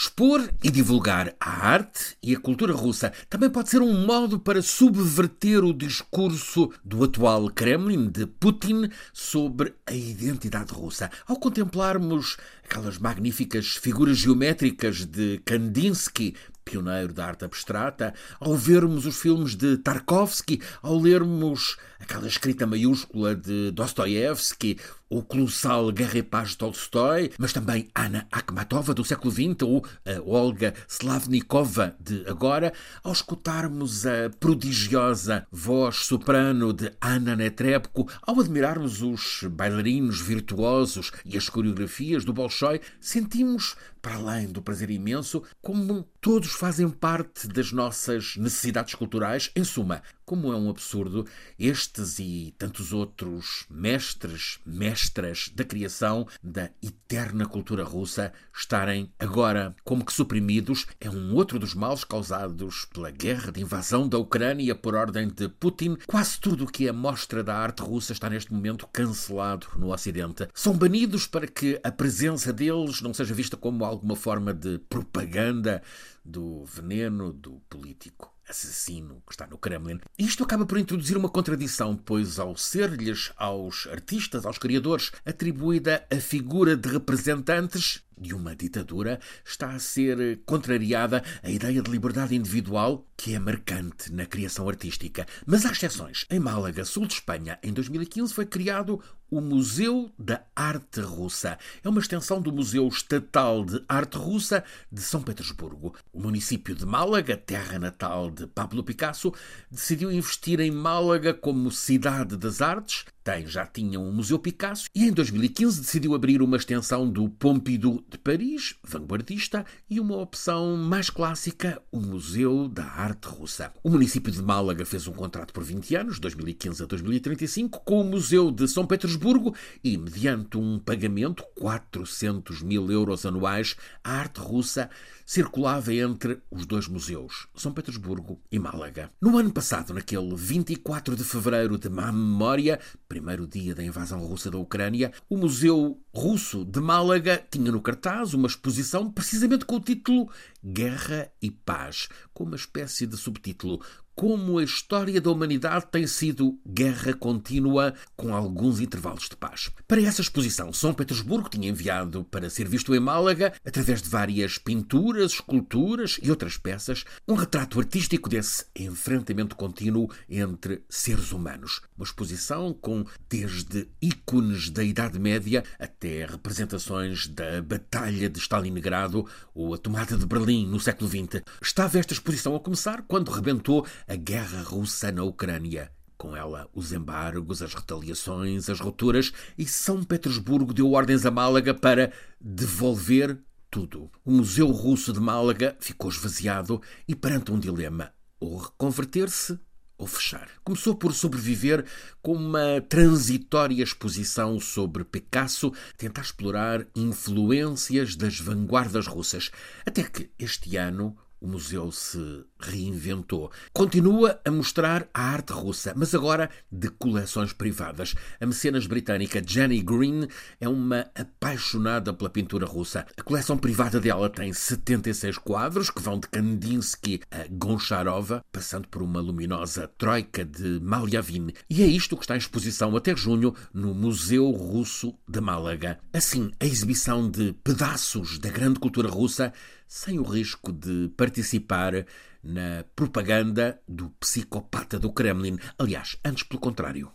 Expor e divulgar a arte e a cultura russa também pode ser um modo para subverter o discurso do atual Kremlin, de Putin, sobre a identidade russa. Ao contemplarmos aquelas magníficas figuras geométricas de Kandinsky, pioneiro da arte abstrata, ao vermos os filmes de Tarkovsky, ao lermos aquela escrita maiúscula de Dostoiévski, o colossal e de Tolstói, mas também Anna Akhmatova do século XX ou Olga Slavnikova de agora, ao escutarmos a prodigiosa voz soprano de Anna Netrebko, ao admirarmos os bailarinos virtuosos e as coreografias do Bolshoi, sentimos, para além do prazer imenso, como todos fazem parte das nossas necessidades culturais. Em suma, como é um absurdo estes e tantos outros mestres, mestras da criação da eterna cultura russa estarem agora como que suprimidos é um outro dos males causados pela guerra de invasão da Ucrânia por ordem de Putin. Quase tudo o que é mostra da arte russa está neste momento cancelado no Ocidente. São banidos para que a presença deles não seja vista como alguma forma de propaganda do veneno do político assassino que está no Kremlin. Isto acaba por introduzir uma contradição, pois ao ser-lhes aos artistas, aos criadores, atribuída a figura de representantes de uma ditadura, está a ser contrariada a ideia de liberdade individual que é marcante na criação artística. Mas há exceções. Em Málaga, sul de Espanha, em 2015 foi criado o Museu da Arte Russa. É uma extensão do Museu Estatal de Arte Russa de São Petersburgo. O município de Málaga, terra natal de Pablo Picasso, decidiu investir em Málaga como cidade das artes tem, já tinha um Museu Picasso e em 2015 decidiu abrir uma extensão do Pompidou de Paris, vanguardista, e uma opção mais clássica, o Museu da Arte Russa. O município de Málaga fez um contrato por 20 anos, 2015 a 2035, com o Museu de São Petersburgo e, mediante um pagamento, 400 mil euros anuais, a arte russa circulava entre os dois museus, São Petersburgo e Málaga. No ano passado, naquele 24 de fevereiro de má memória, primeiro dia da invasão russa da Ucrânia, o Museu Russo de Málaga tinha no cartaz uma exposição precisamente com o título Guerra e Paz, com uma espécie de subtítulo como a história da humanidade tem sido guerra contínua com alguns intervalos de paz. Para essa exposição, São Petersburgo tinha enviado para ser visto em Málaga, através de várias pinturas, esculturas e outras peças, um retrato artístico desse enfrentamento contínuo entre seres humanos. Uma exposição com desde ícones da Idade Média até representações da Batalha de Stalingrado ou a tomada de Berlim no século XX. Estava esta exposição a começar quando rebentou a guerra russa na Ucrânia. Com ela, os embargos, as retaliações, as rupturas, e São Petersburgo deu ordens a Málaga para devolver tudo. O Museu Russo de Málaga ficou esvaziado e perante um dilema: ou reconverter-se ou fechar. Começou por sobreviver com uma transitória exposição sobre Picasso, tentar explorar influências das vanguardas russas, até que este ano o museu se reinventou. Continua a mostrar a arte russa, mas agora de coleções privadas. A mecenas britânica Jenny Green é uma apaixonada pela pintura russa. A coleção privada dela tem 76 quadros que vão de Kandinsky a Goncharova, passando por uma luminosa troika de Malyavin. E é isto que está em exposição até junho no Museu Russo de Málaga. Assim, a exibição de pedaços da grande cultura russa sem o risco de participar na propaganda do psicopata do Kremlin. Aliás, antes pelo contrário.